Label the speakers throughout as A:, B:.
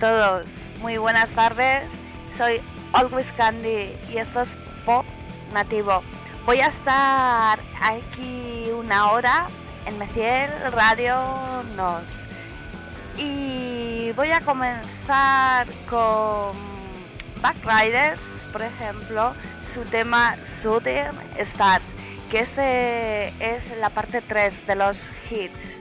A: Todos, muy buenas tardes. Soy Always Candy y esto es Pop Nativo. Voy a estar aquí una hora en Meciel Radio Nos. Y voy a comenzar con Backriders, por ejemplo, su tema Shooting Stars, que este es la parte 3 de los hits.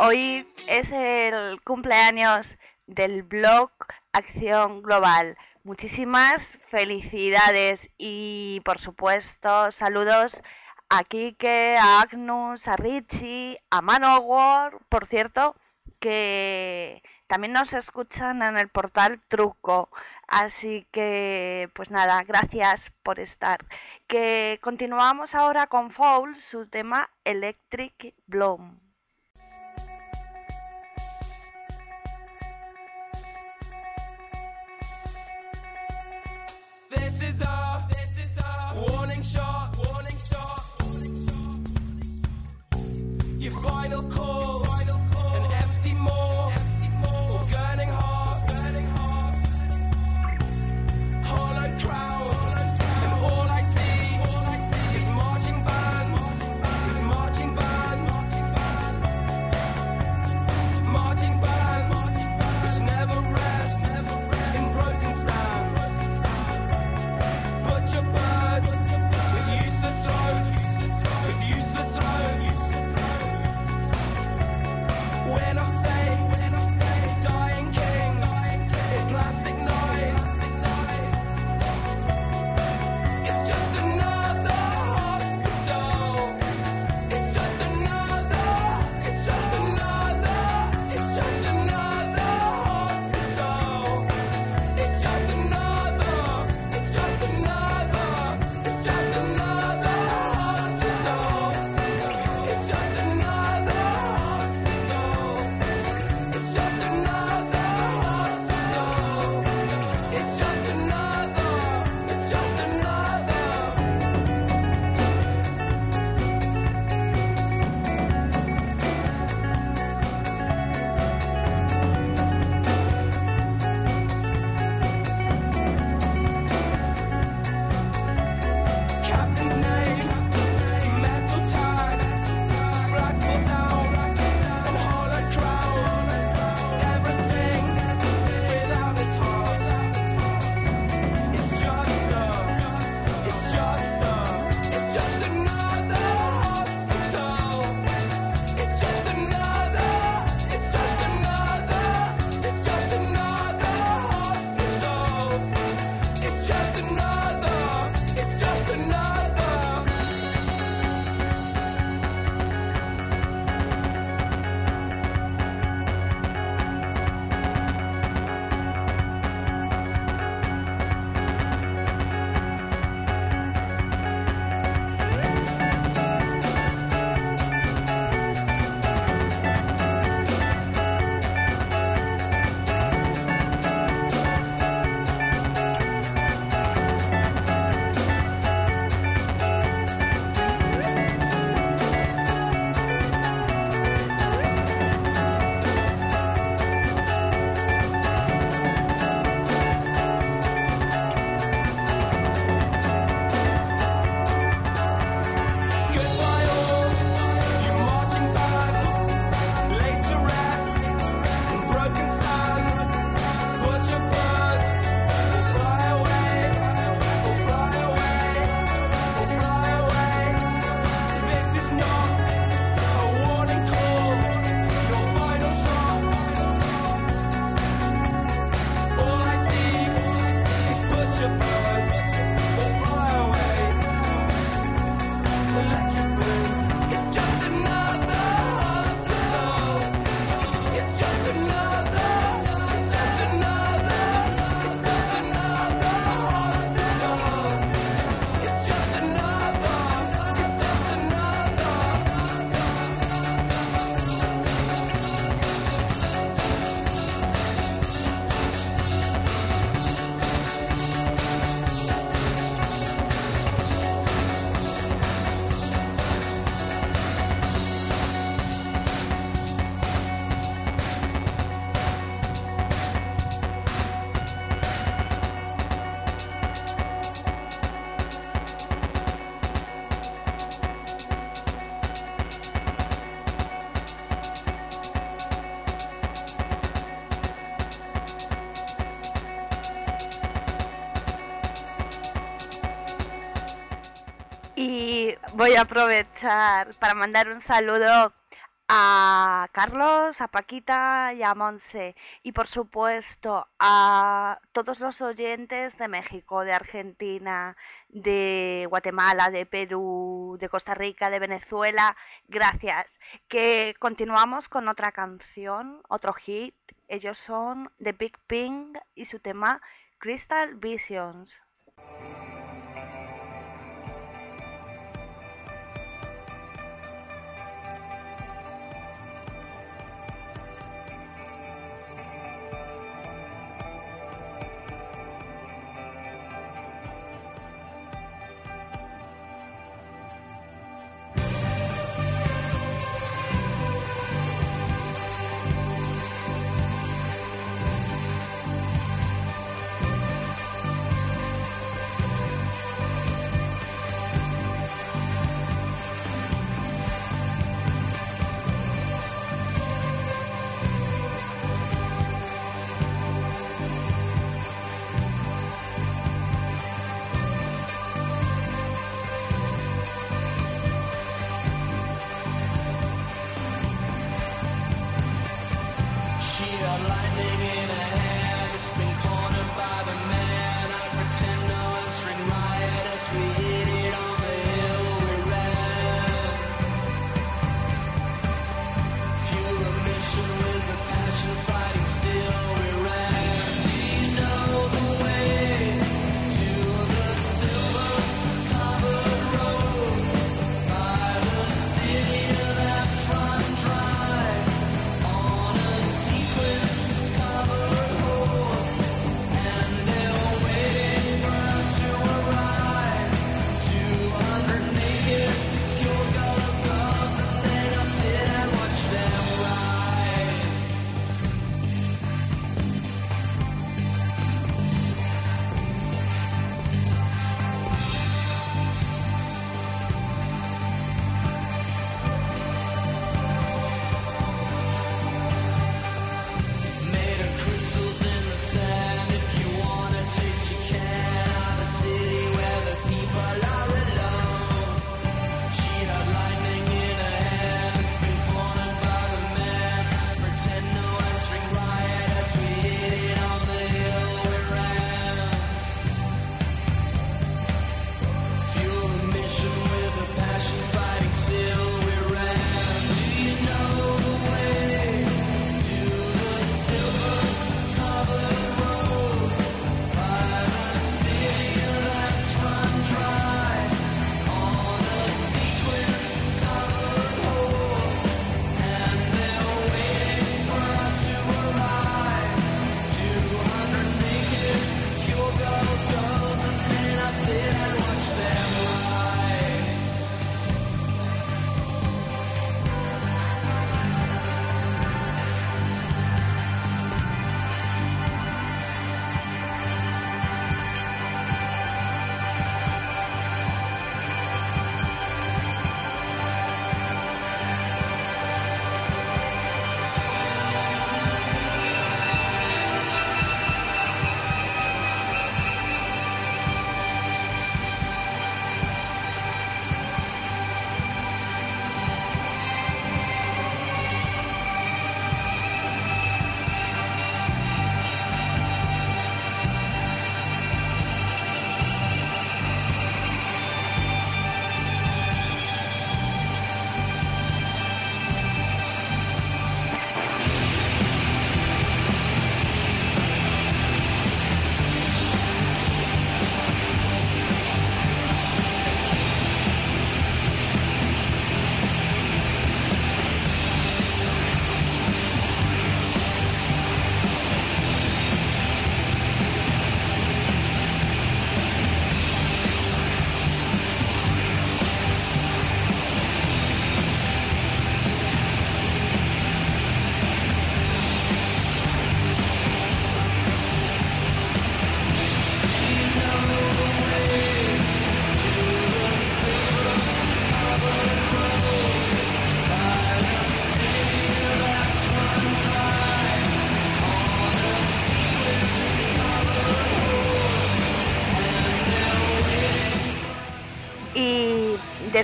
B: Hoy es el cumpleaños del blog Acción Global. Muchísimas felicidades y por supuesto saludos a Kike, a Agnus, a Richie, a Manowar, por cierto, que también nos escuchan en el portal Truco. Así que, pues nada, gracias por estar. Que continuamos ahora con Foul, su tema Electric Bloom. Voy a aprovechar para mandar un saludo
A: a Carlos, a Paquita y a Monse. Y por supuesto a todos los oyentes de México, de Argentina, de Guatemala, de Perú, de Costa Rica, de Venezuela. Gracias. Que continuamos con otra canción, otro hit. Ellos son The Big Ping y su tema Crystal Visions.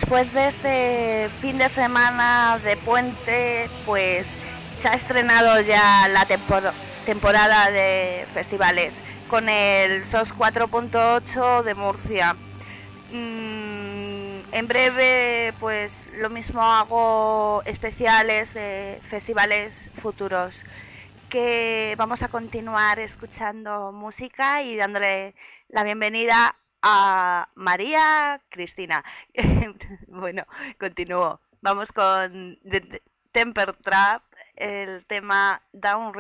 B: Después de este fin de semana de puente, pues se ha estrenado ya la temporada de festivales con el SOS 4.8 de Murcia. Mm, en breve, pues lo mismo hago especiales de festivales futuros que vamos a continuar escuchando música y dándole la bienvenida a María Cristina. bueno, continúo. Vamos con Temper Trap, el tema Down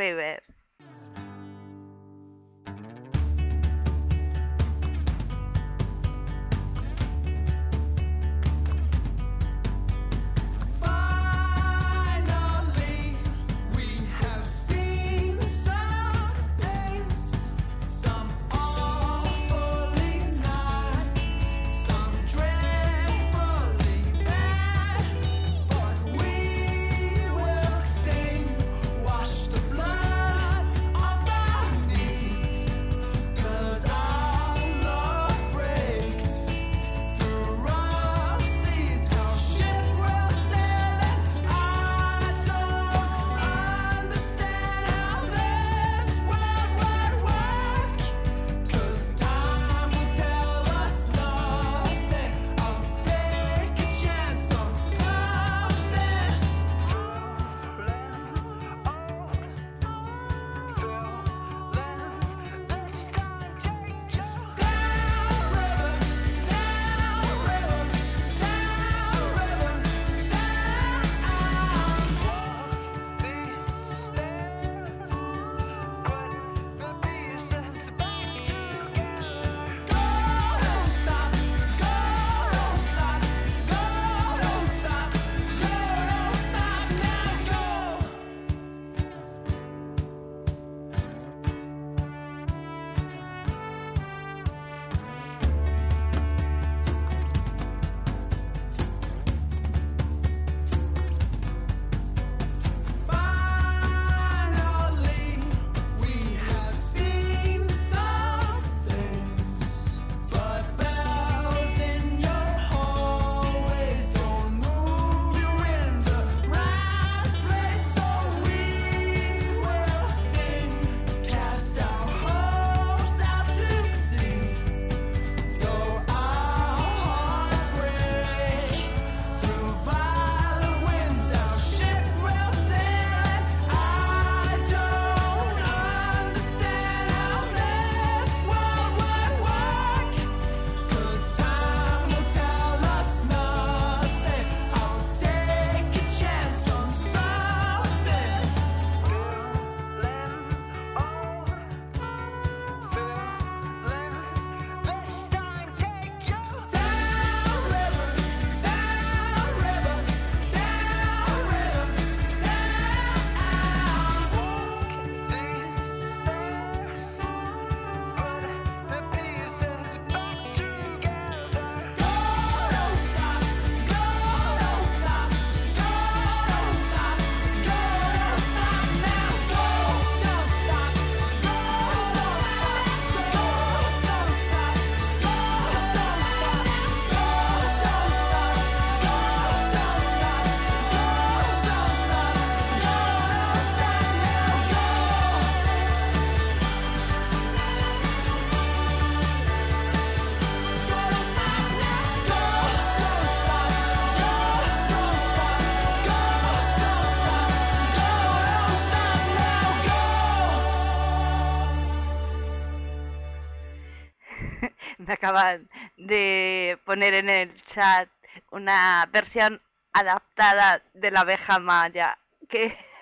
B: River. acaban de poner en el chat una versión adaptada de la abeja maya.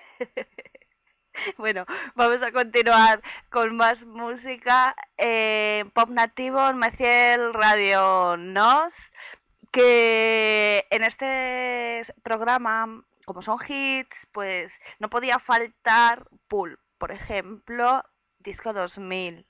B: Bueno, vamos a continuar con más música. Eh, pop nativo en Maciel Radio Nos. Que en este programa, como son hits, pues no podía faltar Pool. Por ejemplo, Disco 2000.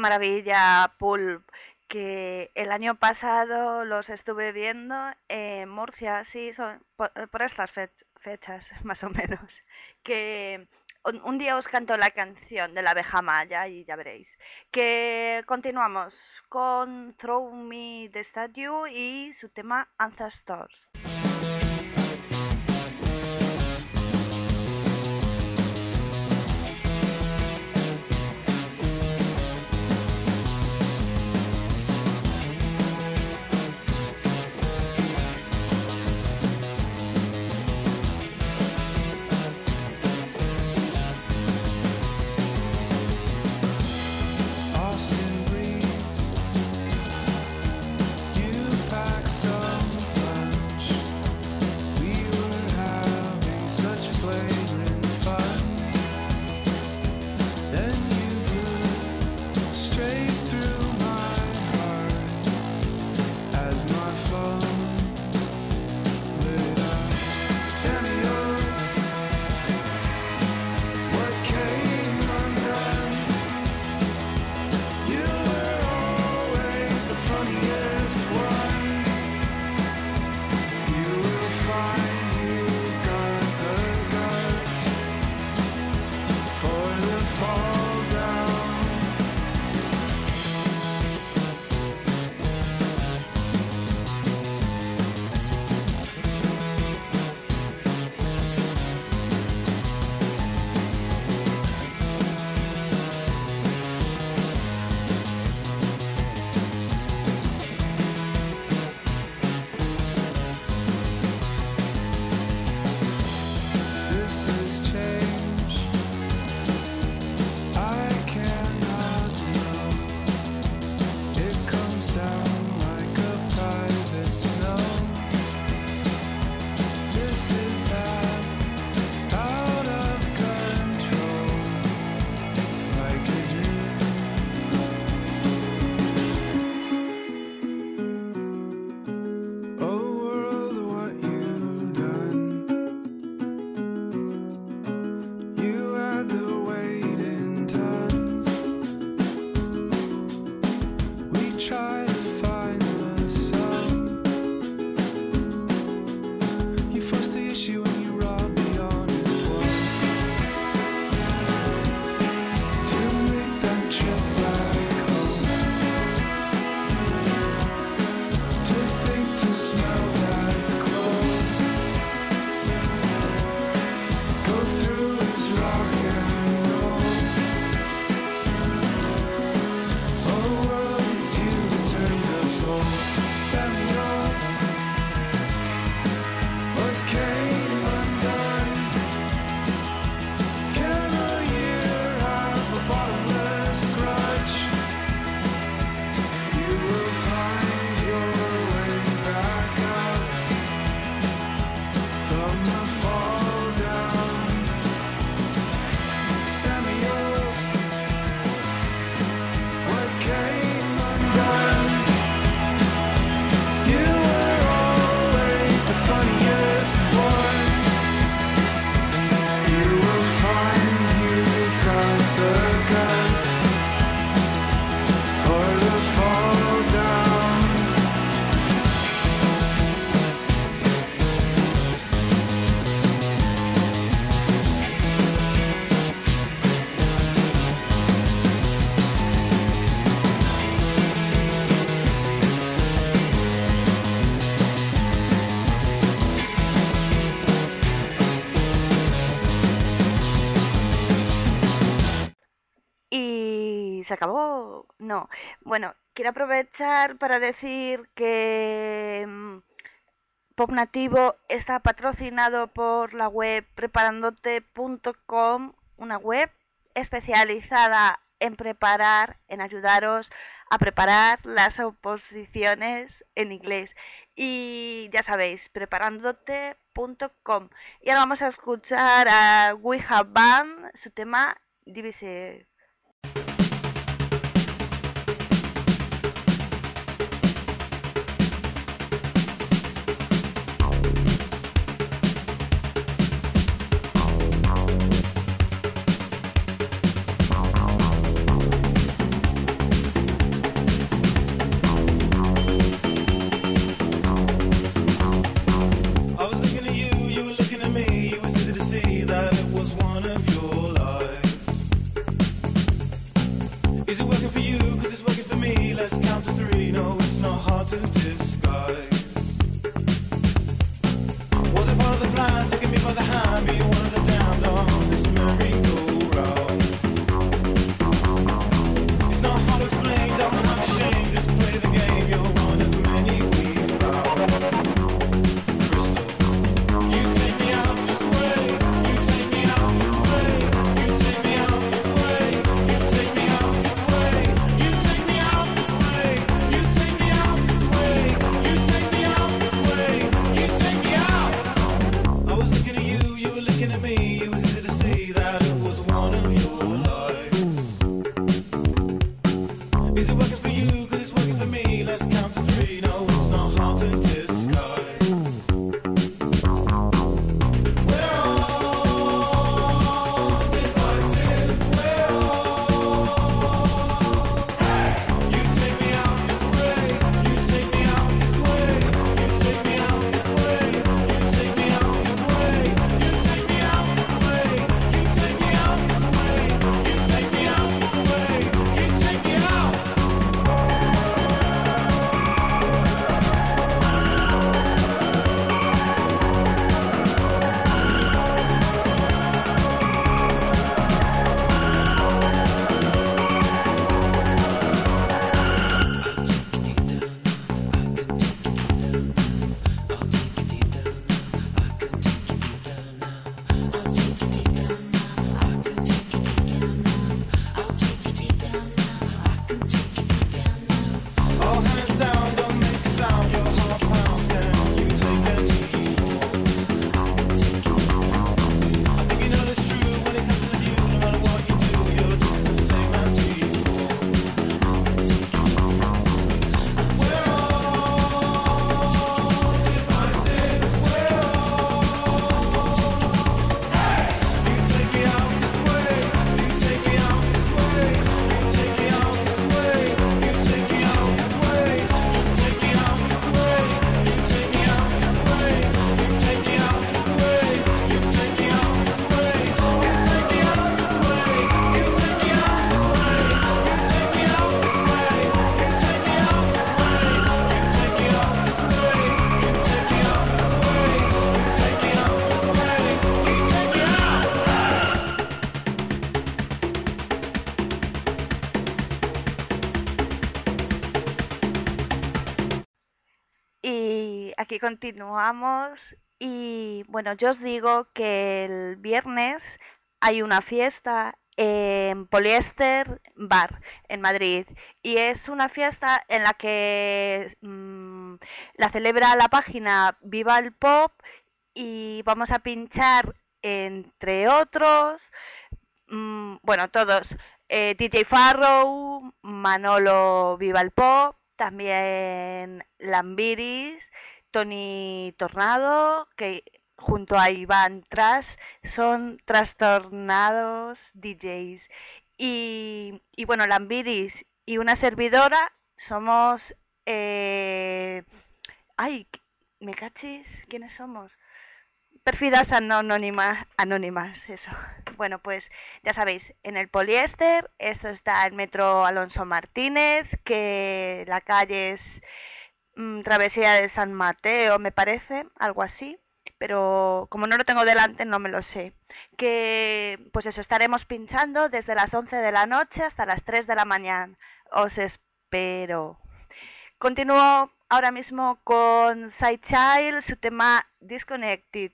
B: Maravilla, Pulp. Que el año pasado los estuve viendo en Murcia, sí, son por, estas fechas, más o menos. Que un, día os canto la canción de la abeja maya y ya veréis. Que continuamos con Throw Me the Statue y su tema Ancestors. Se acabó. No. Bueno, quiero aprovechar para decir que mm, Pop Nativo está patrocinado por la web preparandote.com, una web especializada en preparar, en ayudaros a preparar las oposiciones en inglés. Y ya sabéis, preparandote.com. Y ahora vamos a escuchar a We Have su tema Divise
A: aquí continuamos y bueno, yo os digo que el viernes hay una fiesta en Poliester Bar en Madrid y es una fiesta en la que mm, la celebra la página Viva el Pop y vamos a pinchar entre otros mm, bueno todos eh, DJ Farrow Manolo Viva el Pop también Lambiris Tony Tornado que junto a Iván Tras son trastornados DJs. Y, bueno, Lambiris y una servidora somos... Eh... Ay, ¿me cachis? ¿Quiénes somos? Perfidas anónimas, anónimas, eso. Bueno, pues ya sabéis, en el poliéster, esto está el metro Alonso Martínez, que la calle es mm, Travesía de San Mateo, me parece, algo así pero como no lo tengo delante no me lo sé. Que pues eso, estaremos pinchando desde las 11 de la noche hasta las 3 de la mañana. Os espero. Continúo ahora mismo con Child, su tema Disconnected.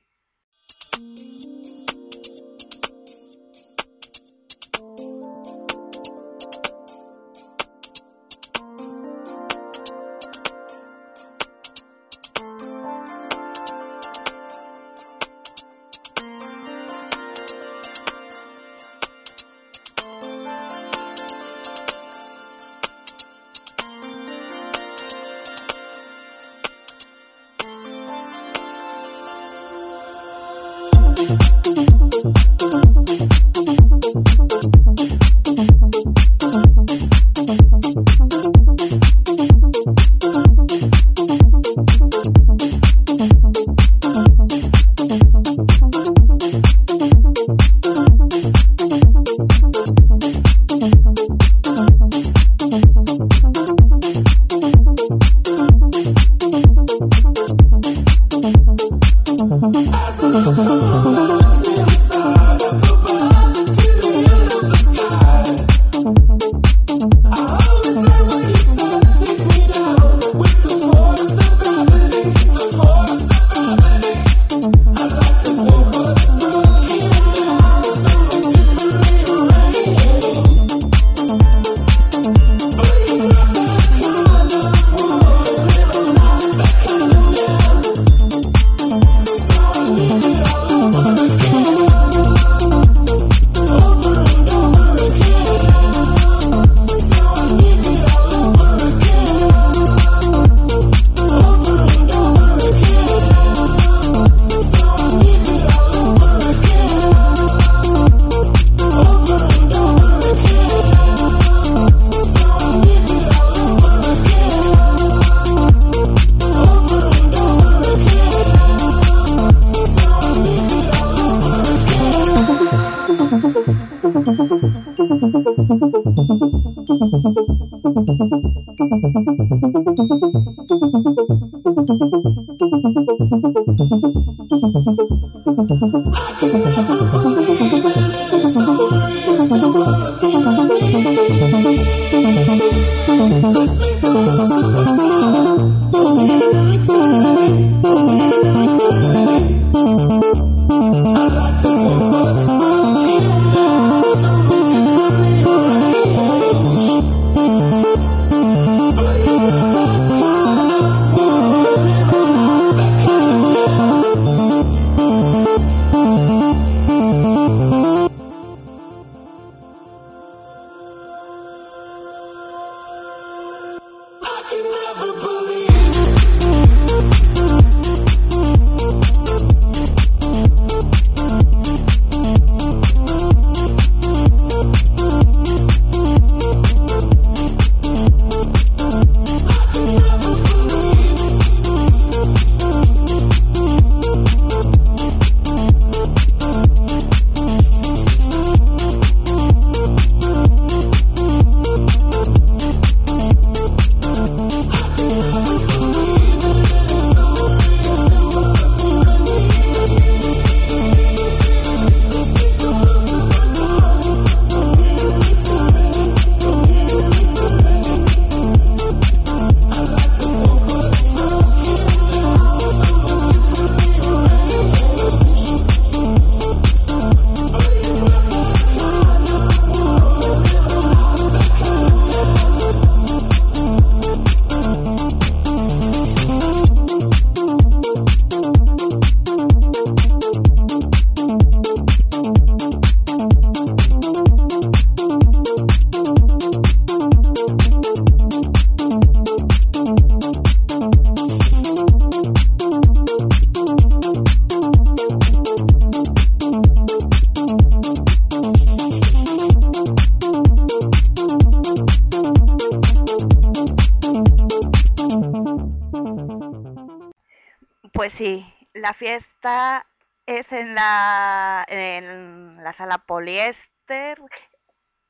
A: sí, la fiesta es en la, en la sala poliéster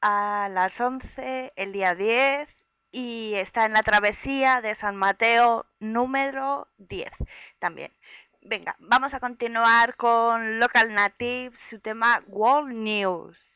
A: a las 11 el día 10 y está en la travesía de San Mateo número 10 también. Venga, vamos a continuar con Local Native, su tema World News.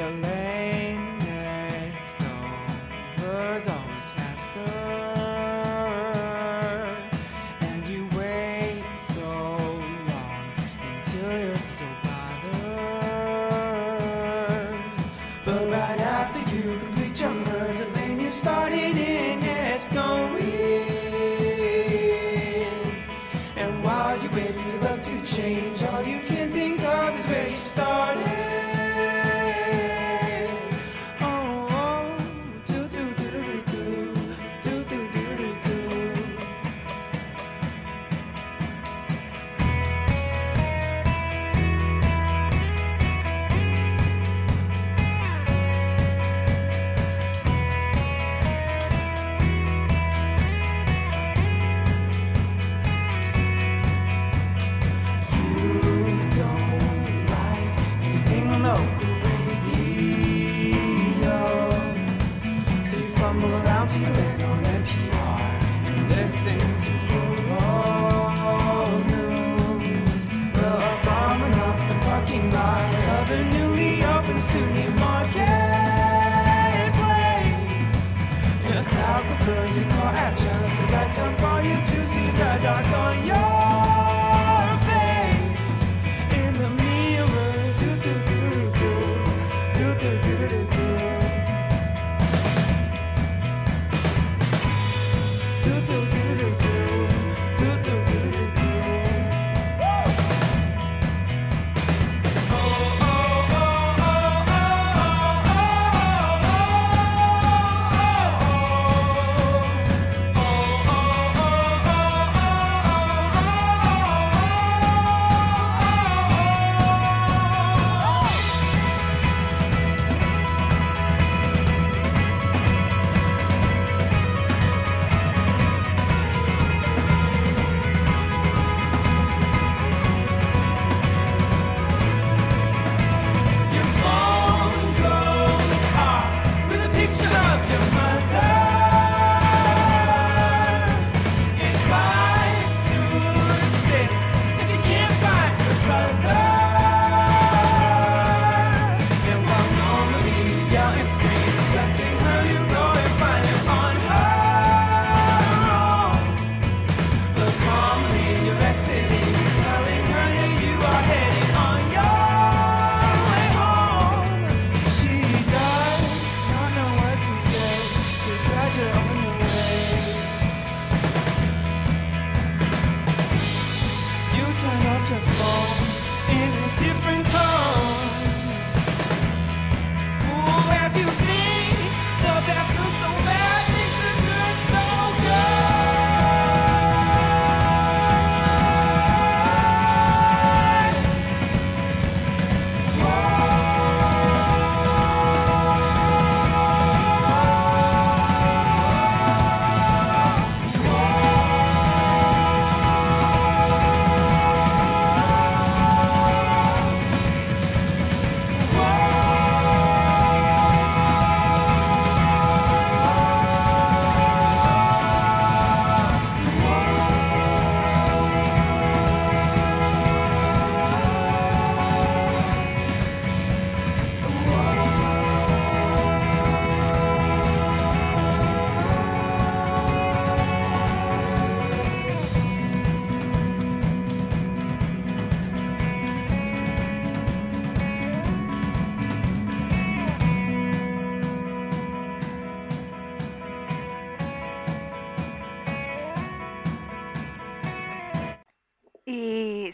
B: the lane next door. There's always faster.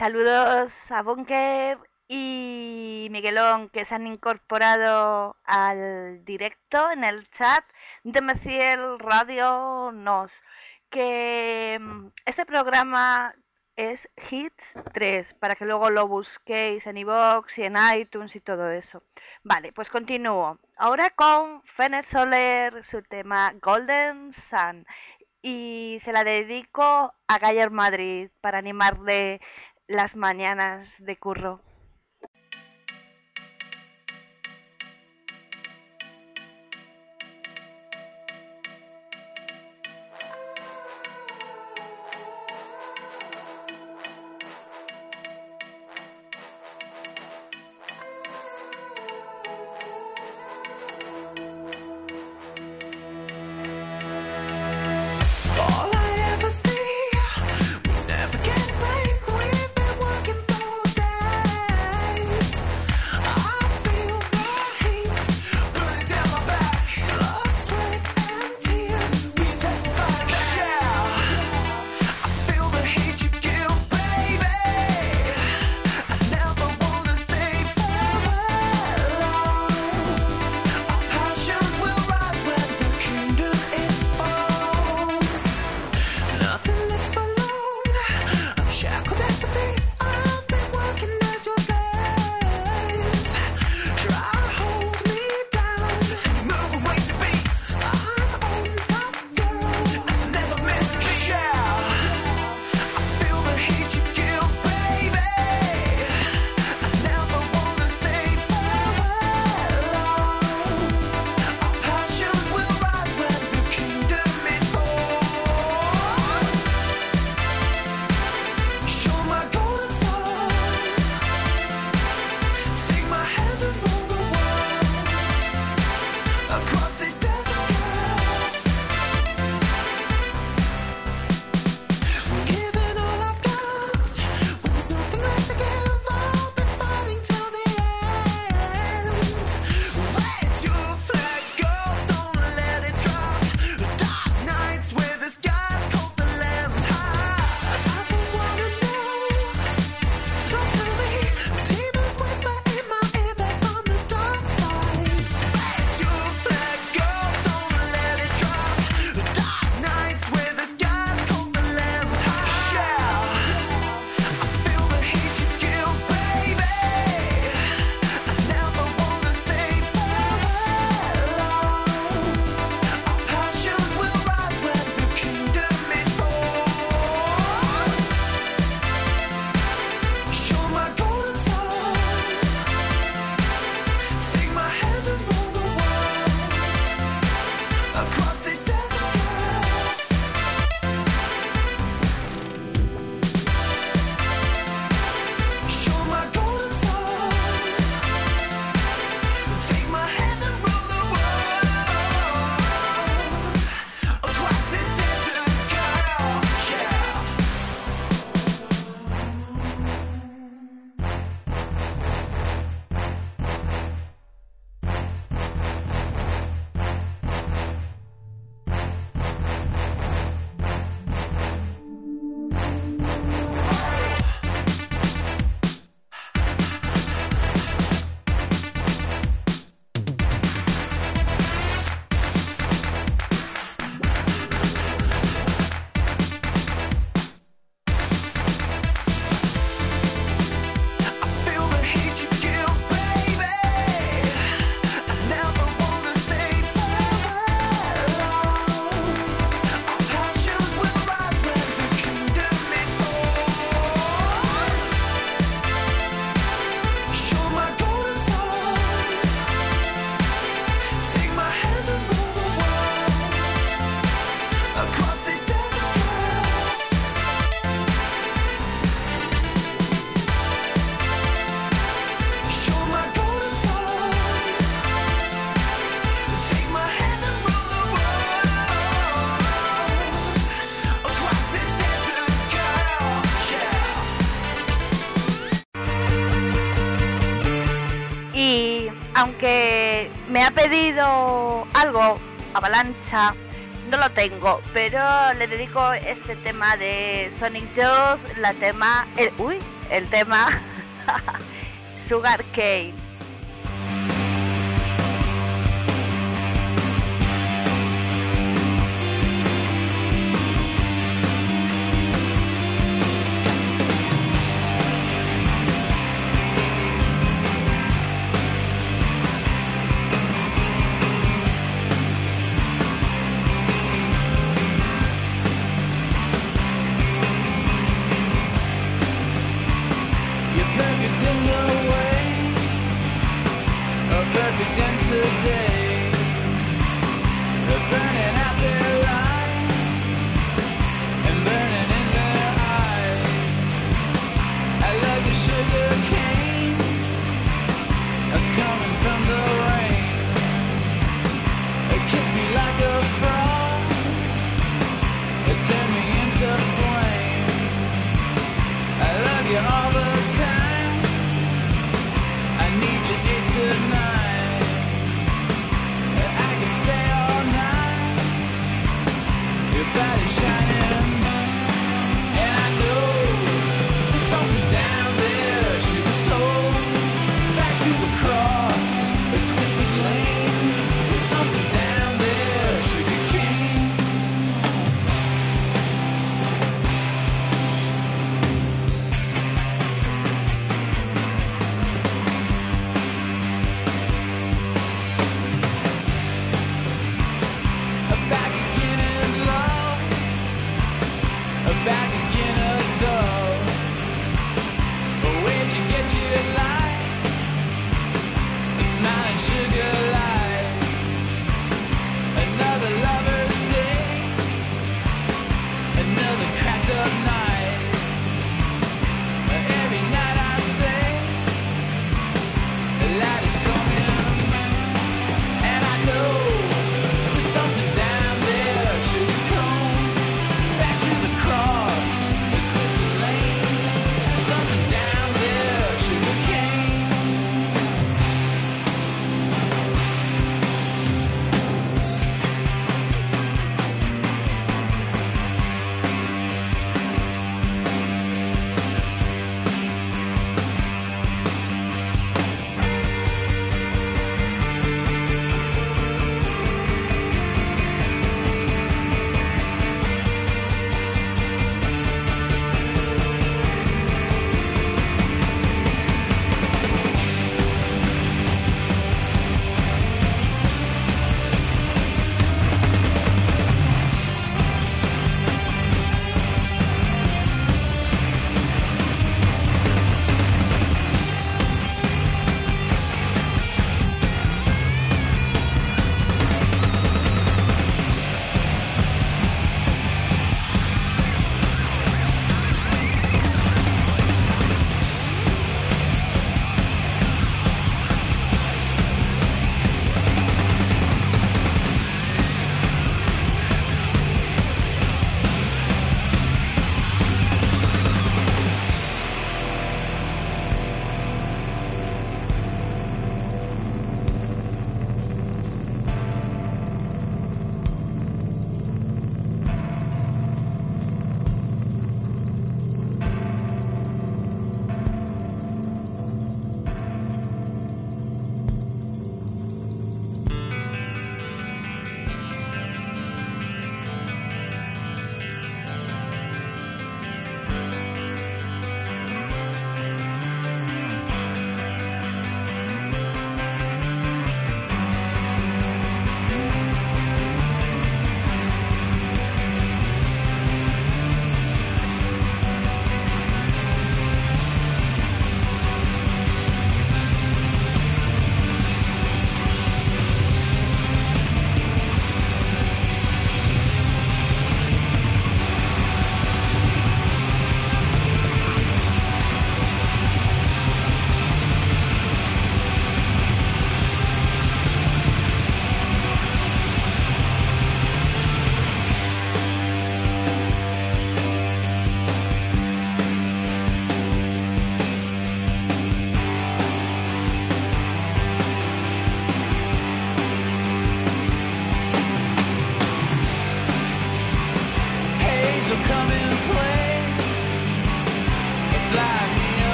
A: saludos a Bunker y Miguelón que se han incorporado al directo en el chat de Maciel Radio Nos. Que mm, este programa
C: es Hits 3, para que luego lo busquéis en iBox y en iTunes y todo eso. Vale, pues continúo. Ahora con Fener Soler, su tema Golden Sun. Y se la dedico a Galler Madrid para animarle las mañanas de curro. Avalancha. No lo tengo, pero le dedico este tema de Sonic Youth, la tema, el, uy, el tema Sugar Cane.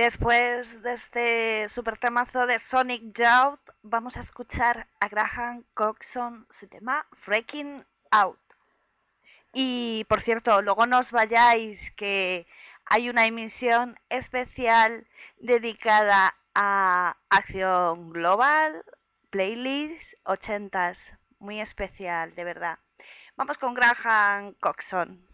C: Después de este super temazo de Sonic Youth, vamos a escuchar a Graham Coxon su tema Freaking Out. Y por cierto, luego no os vayáis que hay una emisión especial dedicada a Acción Global, Playlist 80s, muy especial, de verdad. Vamos con Graham Coxon.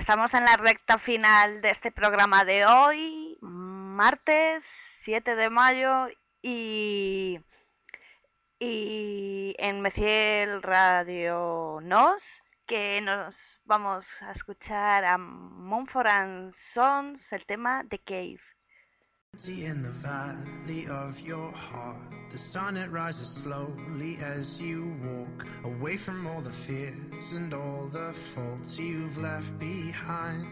C: Estamos en la recta final de este programa de hoy, martes 7 de mayo, y, en Meciel Radio Nos, que nos vamos a escuchar a Mumford Sons, el tema The Cave.
D: In the valley of your heart, the sun it rises slowly as you walk away from all the fears and all the faults you've left behind.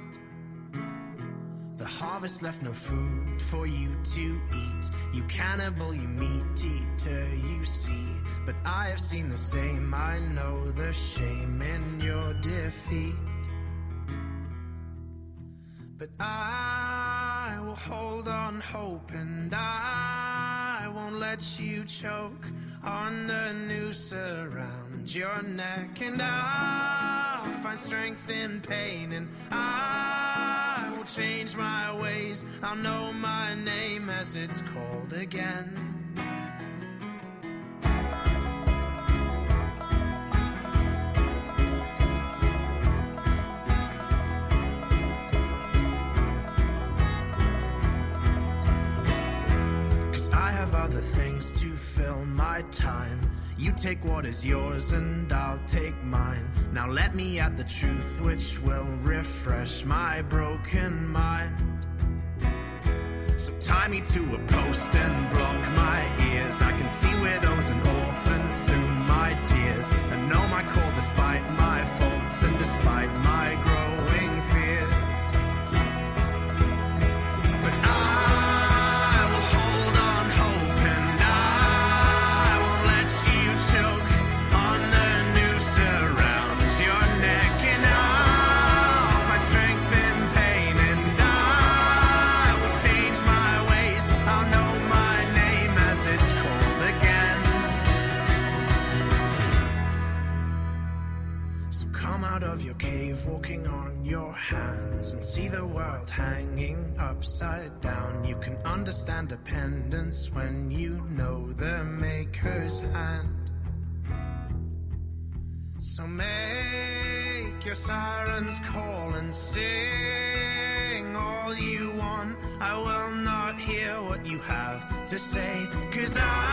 D: The harvest left no food for you to eat. You cannibal, you meat eater, you see. But I have seen the same, I know the shame in your defeat. But I will hold on hope and I won't let you choke on the noose around your neck. And I'll find strength in pain and I will change my ways. I'll know my name as it's called again. Fill my time. You take what is yours and I'll take mine. Now let me at the truth which will refresh my broken mind. So tie me to a post and block my ears. I can see widows and make your sirens call and sing all you want. I will not hear what you have to say, cause I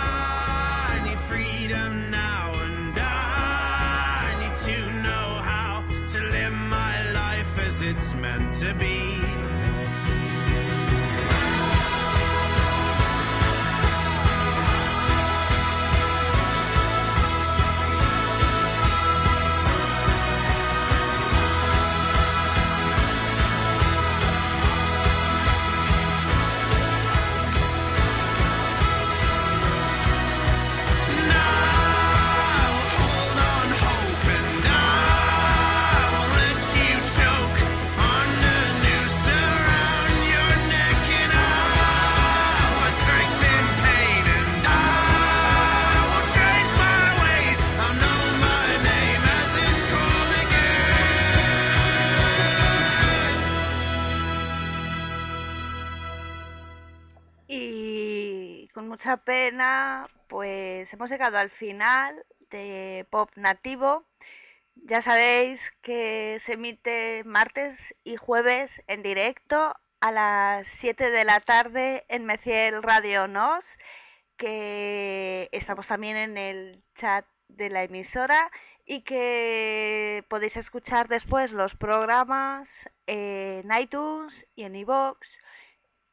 A: con mucha pena, pues hemos llegado al final de Pop Nativo. Ya sabéis que se emite martes y jueves en directo a las 7 de la tarde en Meciel Radio Nos, que estamos también en el chat de la emisora y que podéis escuchar después los programas en iTunes y en iVoox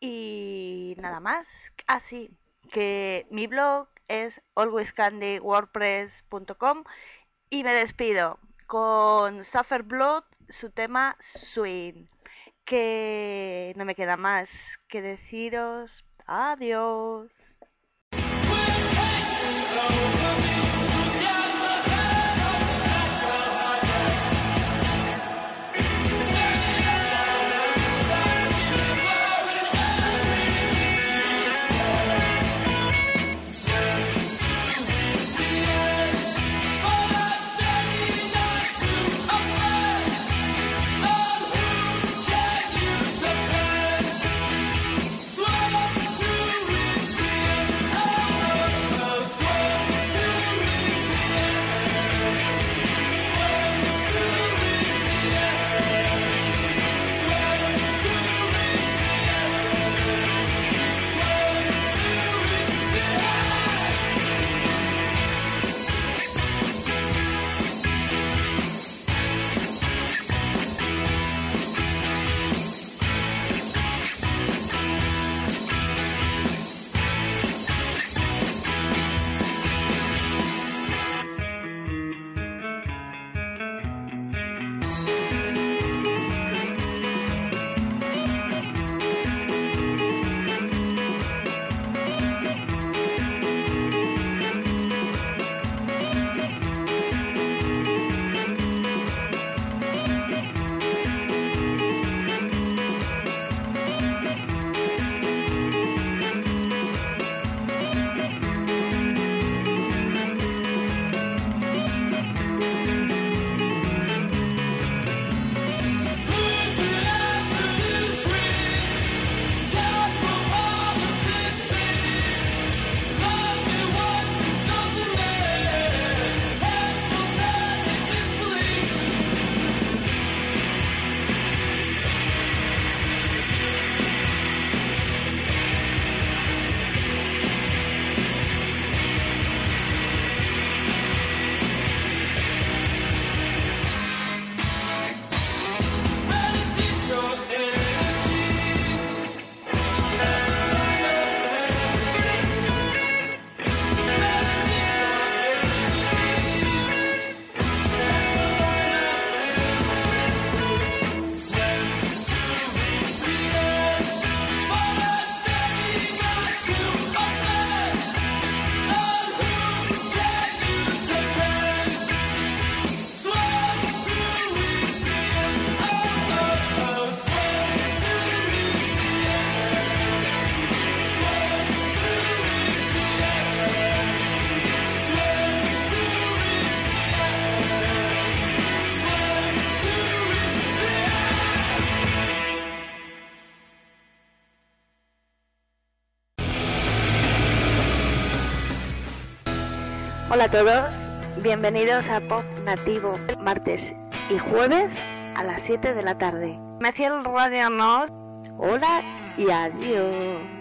A: y nada más. Así que mi blog es alwayscandywordpress.com y me despido con Suffer Blood, su tema Swing. Que no me queda más que deciros adiós. Hola a todos, bienvenidos a Pop Nativo, martes y jueves a las 7 de la tarde. Meciel Radio Nos, hola y adiós.